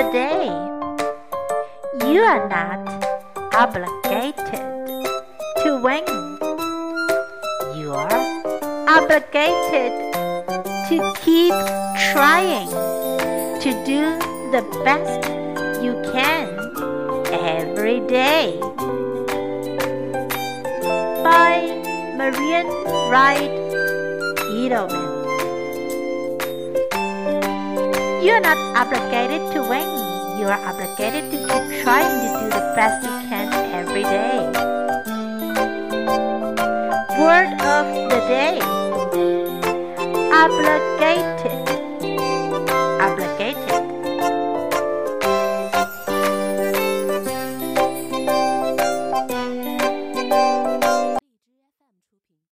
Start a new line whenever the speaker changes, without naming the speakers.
the day. You are not obligated to win. You are obligated to keep trying to do the best you can every day. By Marian Wright Edelman. You are not obligated to win. You are obligated to keep trying to do the best you can every day. Word of the day. Obligate